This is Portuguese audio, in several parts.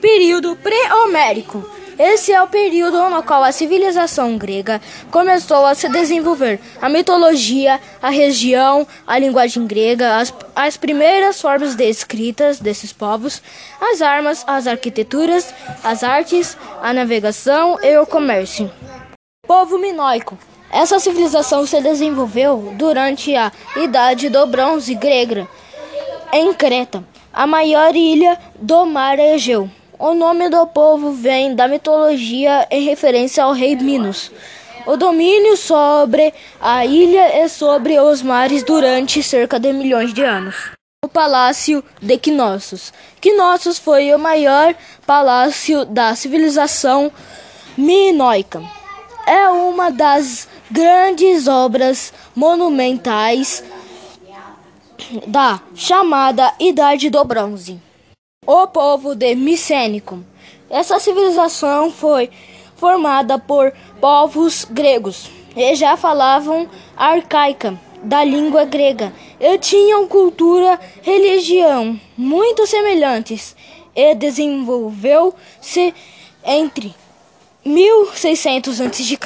Período pré-homérico. Esse é o período no qual a civilização grega começou a se desenvolver. A mitologia, a região, a linguagem grega, as, as primeiras formas de escritas desses povos, as armas, as arquiteturas, as artes, a navegação e o comércio. Povo minoico. Essa civilização se desenvolveu durante a Idade do Bronze grega, em Creta, a maior ilha do mar Egeu. O nome do povo vem da mitologia em referência ao rei Minos. O domínio sobre a ilha e sobre os mares durante cerca de milhões de anos. O Palácio de Knossos. Knossos foi o maior palácio da civilização minoica. É uma das grandes obras monumentais da chamada Idade do Bronze o povo de Micênico. Essa civilização foi formada por povos gregos e já falavam arcaica da língua grega e tinham cultura religião muito semelhantes e desenvolveu-se entre 1600 a.C.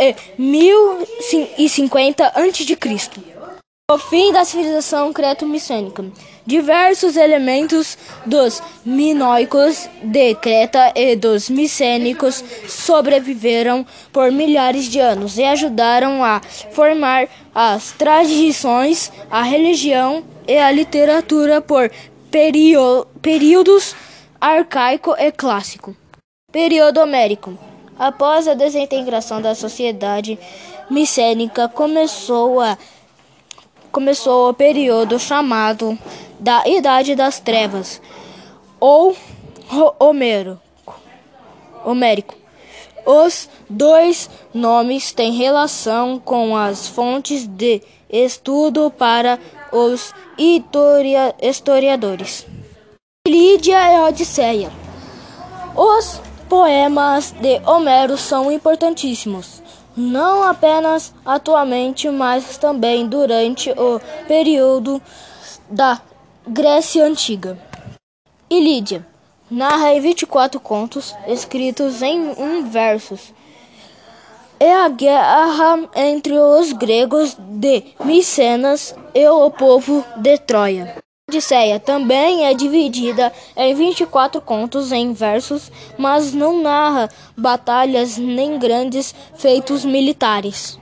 e 1050 a.C. O fim da civilização creto-micênica. Diversos elementos dos minoicos de Creta e dos micênicos sobreviveram por milhares de anos e ajudaram a formar as tradições, a religião e a literatura por períodos arcaico e clássico. Período homérico. Após a desintegração da sociedade micênica, começou a começou o período chamado da Idade das Trevas, ou Homero, Homérico. Os dois nomes têm relação com as fontes de estudo para os historiadores. Lídia e Odisseia. Os poemas de Homero são importantíssimos não apenas atualmente, mas também durante o período da Grécia Antiga. Ilídia narra em 24 contos escritos em um versos. É a guerra entre os gregos de Micenas e o povo de Troia. Odisseia também é dividida em 24 contos em versos, mas não narra batalhas nem grandes feitos militares.